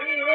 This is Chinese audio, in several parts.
你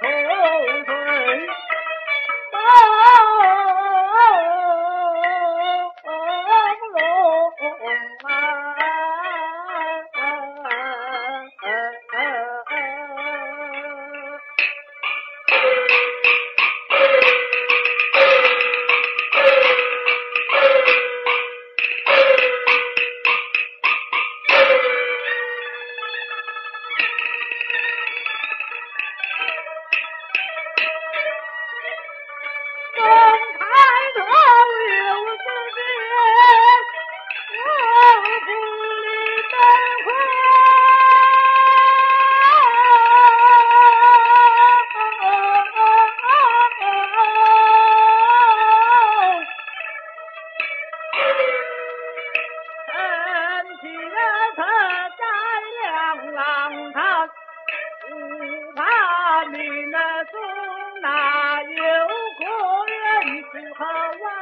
那中哪有可愿去和 power.